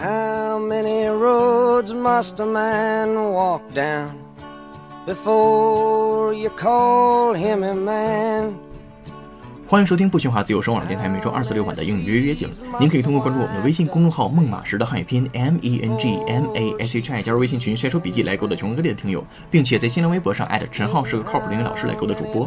How many roads must a man walk down before you call him a man? 欢迎收听不喧哗自由声网络电台，每周二四六晚的英语约约景。您可以通过关注我们的微信公众号“孟马时”的汉语拼音 M E N G M A S H I，加入微信群晒出笔记来勾搭全国各地的听友，并且在新浪微博上艾特陈浩是个靠谱的英语老师来勾搭主播。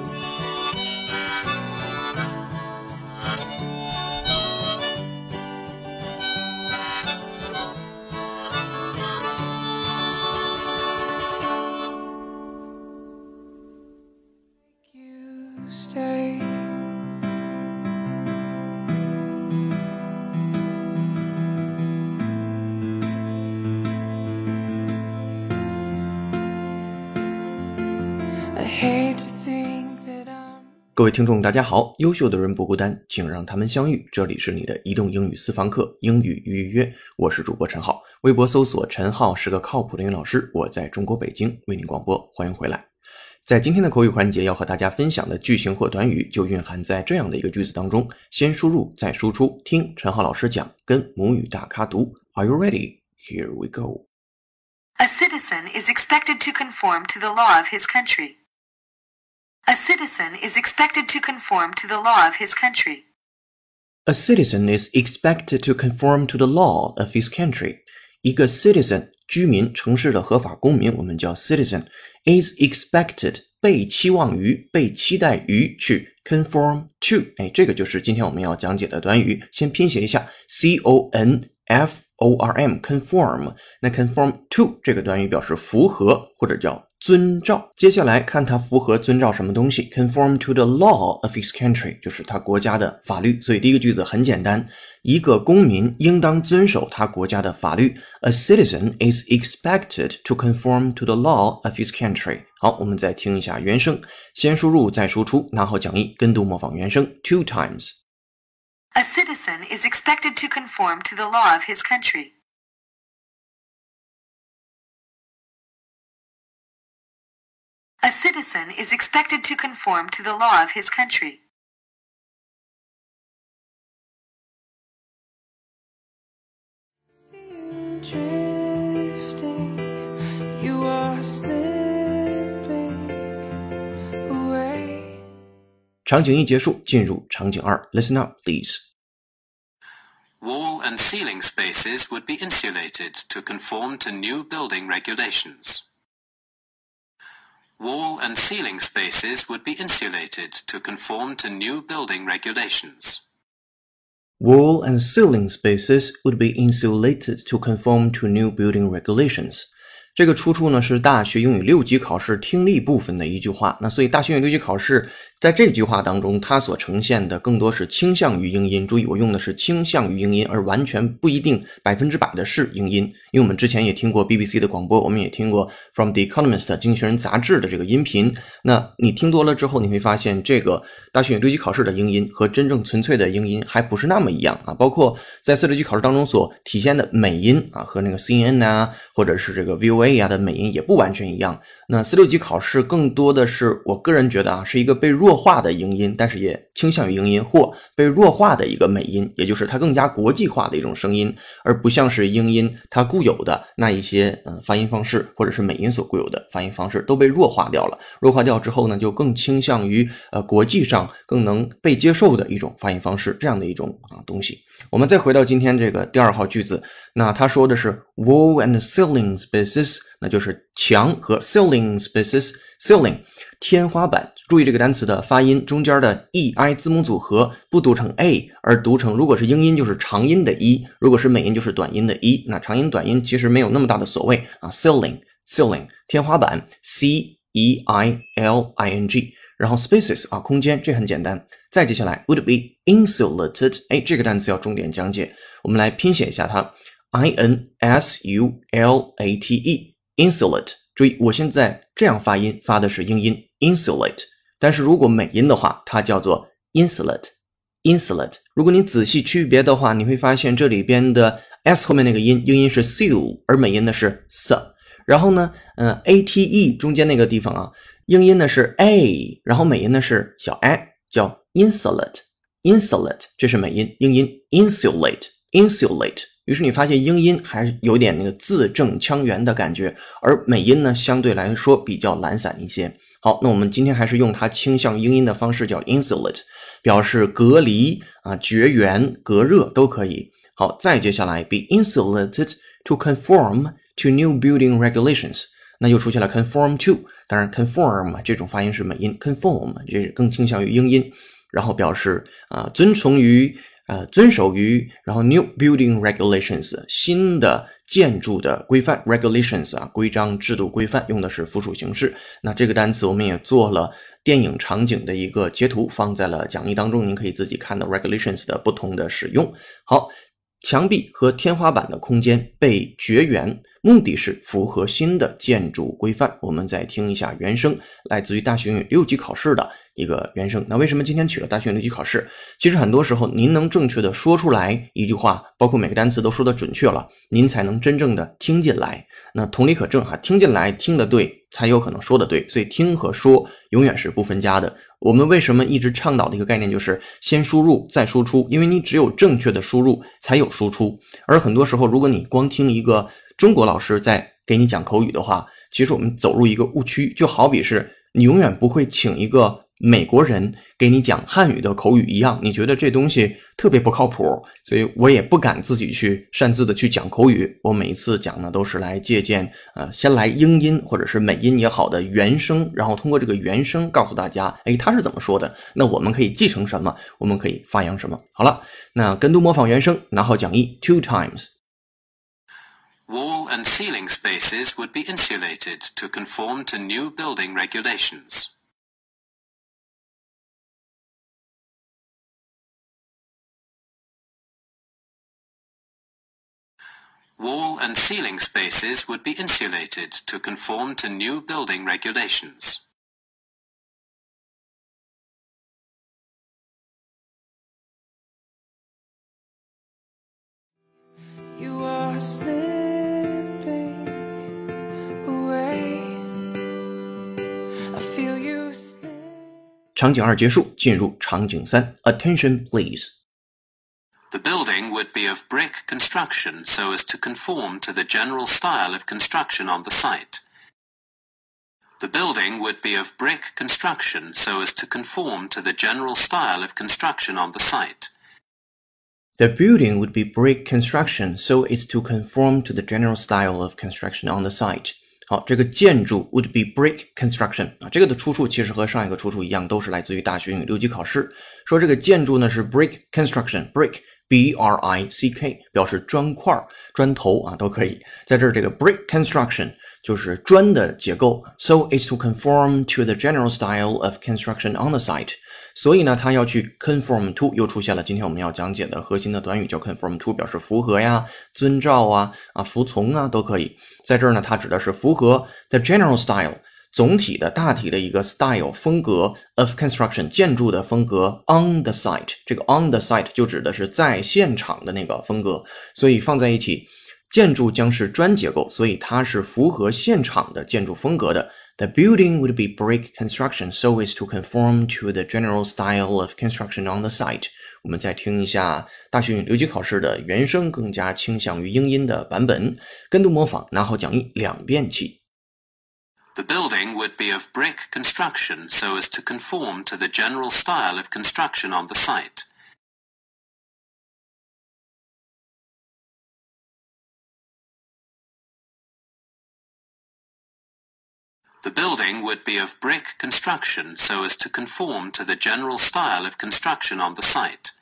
各位听众，大家好！优秀的人不孤单，请让他们相遇。这里是你的移动英语私房课英语预约，我是主播陈浩。微博搜索“陈浩是个靠谱的英语老师”，我在中国北京为您广播，欢迎回来。在今天的口语环节，要和大家分享的句型或短语就蕴含在这样的一个句子当中：先输入，再输出。听陈浩老师讲，跟母语大咖读。Are you ready? Here we go. A citizen is expected to conform to the law of his country. A citizen is expected to conform to the law of his country. A citizen is expected to conform to the law of his country. 一个 citizen 居民，城市的合法公民，我们叫 citizen is expected 被期望于、被期待于去 conform to。哎，这个就是今天我们要讲解的短语。先拼写一下 c o n f o r m conform。那 conform to 这个短语表示符合或者叫 遵照。接下来看它符合遵照什么东西，conform to the law of his country，就是他国家的法律。所以第一个句子很简单，一个公民应当遵守他国家的法律。A citizen is expected to conform to the law of his country。好，我们再听一下原声，先输入再输出，拿好讲义，跟读模仿原声 two times。A citizen is expected to conform to the law of his country. A citizen is expected to conform to the law of his country. drifting, you are slipping away. 场景一结束，进入场景二，Listen up, please. Wall and ceiling spaces would be insulated to conform to new building regulations. Wall and ceiling spaces would be insulated to conform to new building regulations. Wall and ceiling spaces would be insulated to conform to new building regulations. 这个出处呢是大学英语六级考试听力部分的一句话。那所以大学英语六级考试 在这句话当中，它所呈现的更多是倾向于英音。注意，我用的是倾向于英音，而完全不一定百分之百的是英音。因为我们之前也听过 BBC 的广播，我们也听过 From the Economist 经济学人杂志的这个音频。那你听多了之后，你会发现这个大学六级考试的英音和真正纯粹的英音还不是那么一样啊。包括在四六级考试当中所体现的美音啊，和那个 CNN 啊，或者是这个 VOA 啊的美音也不完全一样。那四六级考试更多的是我个人觉得啊，是一个被弱弱化的英音，但是也倾向于英音或被弱化的一个美音，也就是它更加国际化的一种声音，而不像是英音它固有的那一些嗯、发音方式，或者是美音所固有的发音方式都被弱化掉了。弱化掉之后呢，就更倾向于呃国际上更能被接受的一种发音方式，这样的一种啊东西。我们再回到今天这个第二号句子，那他说的是 wall and ceiling spaces，那就是墙和 ceiling spaces。Ceiling 天花板，注意这个单词的发音，中间的 e i 字母组合不读成 a，而读成如果是英音就是长音的 e，如果是美音就是短音的 e。那长音短音其实没有那么大的所谓啊。ceiling ceiling 天花板 c e i l i n g，然后 spaces 啊空间，这很简单。再接下来 would be insulated，哎，这个单词要重点讲解，我们来拼写一下它，i n s u l a t e insulate。注意，我现在这样发音，发的是英音 insulate，但是如果美音的话，它叫做 insulate insulate。如果你仔细区别的话，你会发现这里边的 s 后面那个音，英音是 s，u，而美音呢是 s。然后呢，嗯，ate 中间那个地方啊，英音呢是 a，然后美音呢是小 i，叫 insulate insulate 这是美音，英音 insulate，insulate。于是你发现英音还是有点那个字正腔圆的感觉，而美音呢相对来说比较懒散一些。好，那我们今天还是用它倾向英音的方式，叫 insulate，表示隔离啊、绝缘、隔热都可以。好，再接下来，be insulated to conform to new building regulations，那又出现了 conform to，当然 conform 这种发音是美音，conform 这是更倾向于英音，然后表示啊遵从于。呃，遵守于，然后 new building regulations 新的建筑的规范 regulations 啊，规章制度规范用的是复数形式。那这个单词我们也做了电影场景的一个截图，放在了讲义当中，您可以自己看到 regulations 的不同的使用。好，墙壁和天花板的空间被绝缘，目的是符合新的建筑规范。我们再听一下原声，来自于大学英语六级考试的。一个原声。那为什么今天取了大学六级考试？其实很多时候，您能正确的说出来一句话，包括每个单词都说的准确了，您才能真正的听进来。那同理可证哈，听进来听得对，才有可能说的对。所以听和说永远是不分家的。我们为什么一直倡导的一个概念就是先输入再输出？因为你只有正确的输入，才有输出。而很多时候，如果你光听一个中国老师在给你讲口语的话，其实我们走入一个误区，就好比是你永远不会请一个。美国人给你讲汉语的口语一样，你觉得这东西特别不靠谱，所以我也不敢自己去擅自的去讲口语。我每一次讲呢，都是来借鉴，呃，先来英音或者是美音也好的原声，然后通过这个原声告诉大家，哎，他是怎么说的？那我们可以继承什么？我们可以发扬什么？好了，那跟读模仿原声，拿好讲义，two times。Wall and ceiling spaces would be insulated to conform to new building regulations. Wall and ceiling spaces would be insulated to conform to new building regulations. You are slipping 场景二结束，进入场景三，Attention please。 The building would be of brick construction so as to conform to the general style of construction on the site. The building would be of brick construction so as to conform to the general style of construction on the site. The building would be brick construction so as to conform to the general style of construction on the site. 好，这个建筑 would be brick construction 啊，这个的出处其实和上一个出处一样，都是来自于大学英语六级考试。说这个建筑呢是 brick construction，brick B R I C K 表示砖块、砖头啊都可以。在这儿，这个 brick construction 就是砖的结构，so as to conform to the general style of construction on the site。所以呢，它要去 conform to，又出现了今天我们要讲解的核心的短语叫 conform to，表示符合呀、遵照啊、啊服从啊都可以。在这儿呢，它指的是符合 the general style。总体的大体的一个 style 风格 of construction 建筑的风格 on the site，这个 on the site 就指的是在现场的那个风格，所以放在一起，建筑将是砖结构，所以它是符合现场的建筑风格的。The building would be brick construction so as to conform to the general style of construction on the site。我们再听一下大学英语六级考试的原声，更加倾向于英音的版本，跟读模仿，拿好讲义两遍起。 The building would be of brick construction so as to conform to the general style of construction on the site. The building would be of brick construction so as to conform to the general style of construction on the site.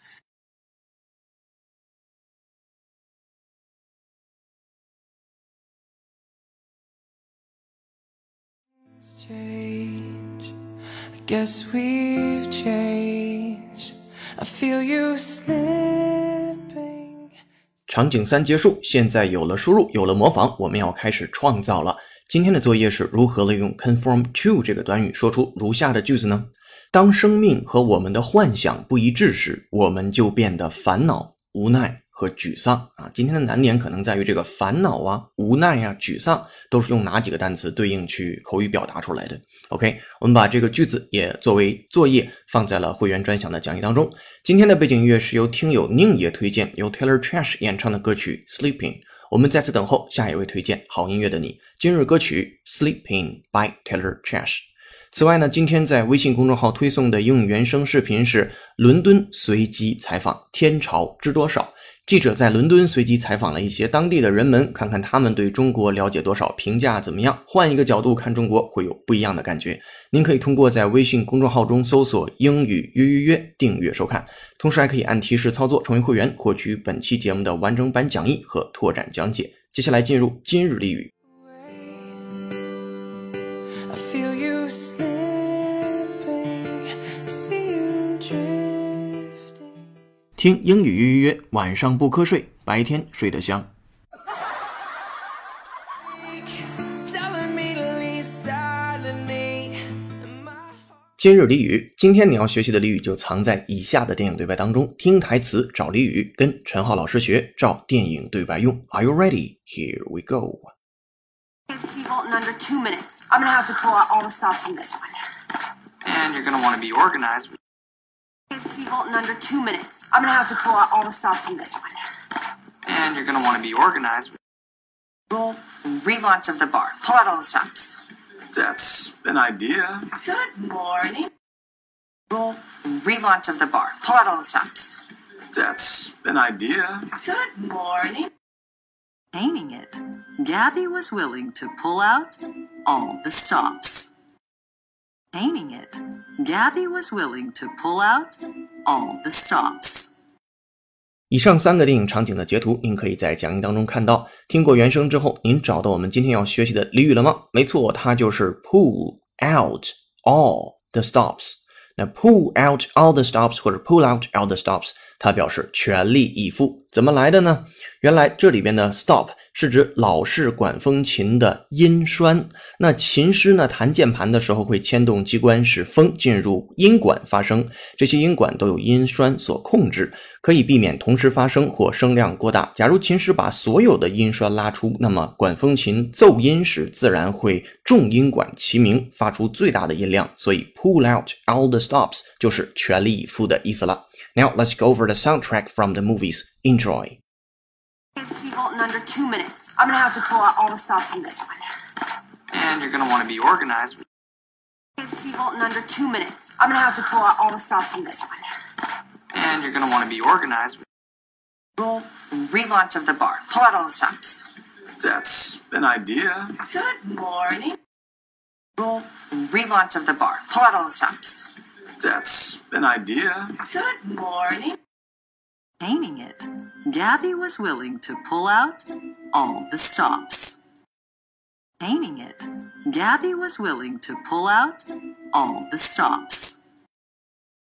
change. I guess we've changed. I feel you slipping. 场景三结束，现在有了输入，有了模仿，我们要开始创造了。 今天的作业是如何利用 conform to 这个短语说出如下的句子呢当生命和我们的幻想不一致时，我们就变得烦恼、无奈和沮丧啊。今天的难点可能在于这个烦恼啊、无奈呀、沮丧都是用哪几个单词对应去口语表达出来的？OK，我们把这个句子也作为作业放在了会员专享的讲义当中。今天的背景音乐是由听友宁爷推荐，由 Taylor Trash 演唱的歌曲《Sleeping》。我们再次等候下一位推荐好音乐的你。今日歌曲《Sleeping》by Taylor Trash。此外呢，今天在微信公众号推送的英语原声视频是伦敦随机采访，天朝知多少？记者在伦敦随机采访了一些当地的人们，看看他们对中国了解多少，评价怎么样。换一个角度看中国，会有不一样的感觉。您可以通过在微信公众号中搜索“英语约约约”订阅收看，同时还可以按提示操作成为会员，获取本期节目的完整版讲义和拓展讲解。接下来进入今日例语。听英语预约约，晚上不瞌睡，白天睡得香。今日俚语，今天你要学习的俚语就藏在以下的电影对白当中。听台词找俚语，跟陈浩老师学，照电影对白用。Are you ready? Here we go. In under two minutes. I'm gonna have to pull out all the sauce from this one. And you're gonna want to be organized. KFC vault in under two minutes. I'm gonna have to pull out all the stops from this one. And you're gonna want to be organized. Roll relaunch of the bar. Pull out all the stops. That's an idea. Good morning. Roll relaunch of the bar. Pull out all the stops. That's an idea. Good morning. Painting it, Gabby was willing to pull out all the stops. Painting it, Gabby was willing to pull out all the stops. 以上三个电影场景的截图，您可以在讲义当中看到。听过原声之后，您找到我们今天要学习的俚语了吗？没错，它就是 pull out all the stops。那 pull out all the stops 或者 pull out all the stops，它表示全力以赴。 怎么来的呢？原来这里边的 stop 是指老式管风琴的音栓。那琴师呢弹键盘的时候会牵动机关，使风进入音管发声。这些音管都有音栓所控制，可以避免同时发声或声量过大。假如琴师把所有的音栓拉出，那么管风琴奏音时自然会众音管齐鸣，发出最大的音量。所以 pull out all the stops 就是全力以赴的意思了。Now let's go over the soundtrack from the movies. Enjoy. KFC vault in under two minutes. I'm gonna have to pull out all the stops from this one. And you're gonna want to be organized. KFC vault in under two minutes. I'm gonna have to pull out all the stops from this one. And you're gonna want to be organized. Roll relaunch of the bar. Pull out all the stops. That's an idea. Good morning. Roll relaunch of the bar. Pull out all the stops. That's an idea. Good morning. Painting it, Gabby was willing to pull out all the stops. Painting it, Gabby was willing to pull out all the stops.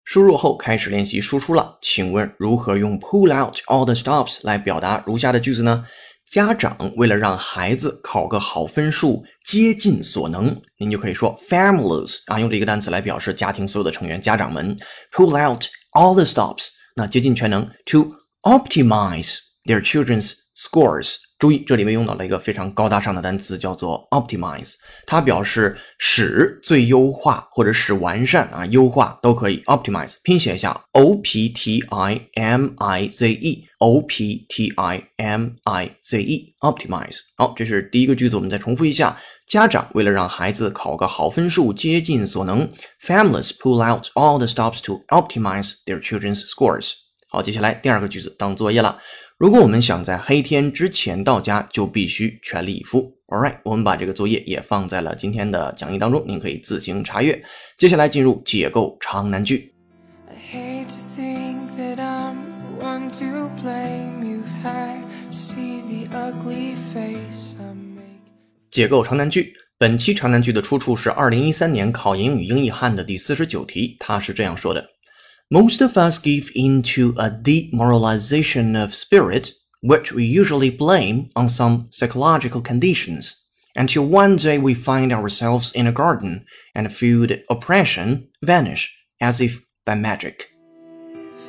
输入后开始练习输出了，请问如何用 pull out all the stops 来表达如下的句子呢？家长为了让孩子考个好分数，竭尽所能，您就可以说 families 啊，用这个单词来表示家庭所有的成员，家长们 pull out all the stops， 那竭尽全能 to optimize their children's scores。 注意，这里面用到了一个非常高大上的单词，叫做 optimize，它表示使最优化或者使完善啊，优化都可以。optimize 拼写一下 o p t i m i z e，o p t i m i z e，optimize。好，这是第一个句子，我们再重复一下。家长为了让孩子考个好分数，竭尽所能。Families pull out all the stops to optimize their children's scores。好，接下来第二个句子当作业了。如果我们想在黑天之前到家，就必须全力以赴。All right，我们把这个作业也放在了今天的讲义当中，您可以自行查阅。接下来进入解构长难句。I hate to think that I'm to. You've had see the ugly face I make. 解构长难句。本期长难句的出处是二零一三年考英语英译汉的第四十九题，它是这样说的 most of us give in to a demoralization of spirit, which we usually blame on some psychological conditions, until one day we find ourselves in a garden and feel the oppression vanish as if by magic.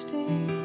15.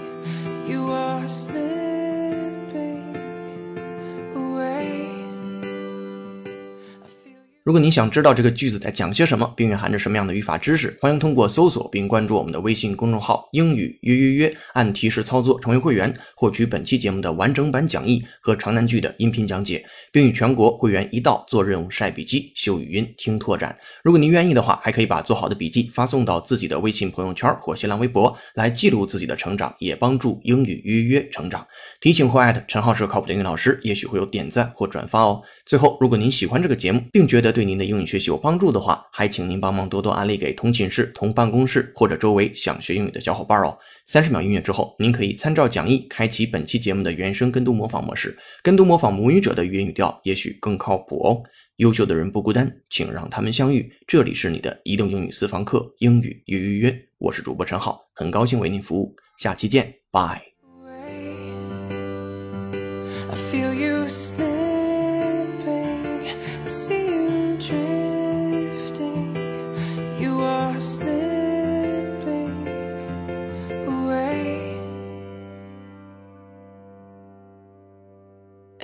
如果你想知道这个句子在讲些什么，并蕴含着什么样的语法知识，欢迎通过搜索并关注我们的微信公众号“英语约约约”，按提示操作成为会员，获取本期节目的完整版讲义和长难句的音频讲解，并与全国会员一道做任务、晒笔记、修语音、听拓展。如果您愿意的话，还可以把做好的笔记发送到自己的微信朋友圈或新浪微博，来记录自己的成长，也帮助英语约约成长。提醒或艾特陈浩是靠谱的英语老师，也许会有点赞或转发哦。最后，如果您喜欢这个节目，并觉得对您的英语学习有帮助的话，还请您帮忙多多安利给同寝室、同办公室或者周围想学英语的小伙伴哦。三十秒音乐之后，您可以参照讲义开启本期节目的原声跟读模仿模式，跟读模仿母语者的语音语调，也许更靠谱哦。优秀的人不孤单，请让他们相遇。这里是你的移动英语私房课，英语预约约，我是主播陈浩，很高兴为您服务，下期见，拜。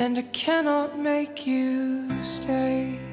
And I cannot make you stay.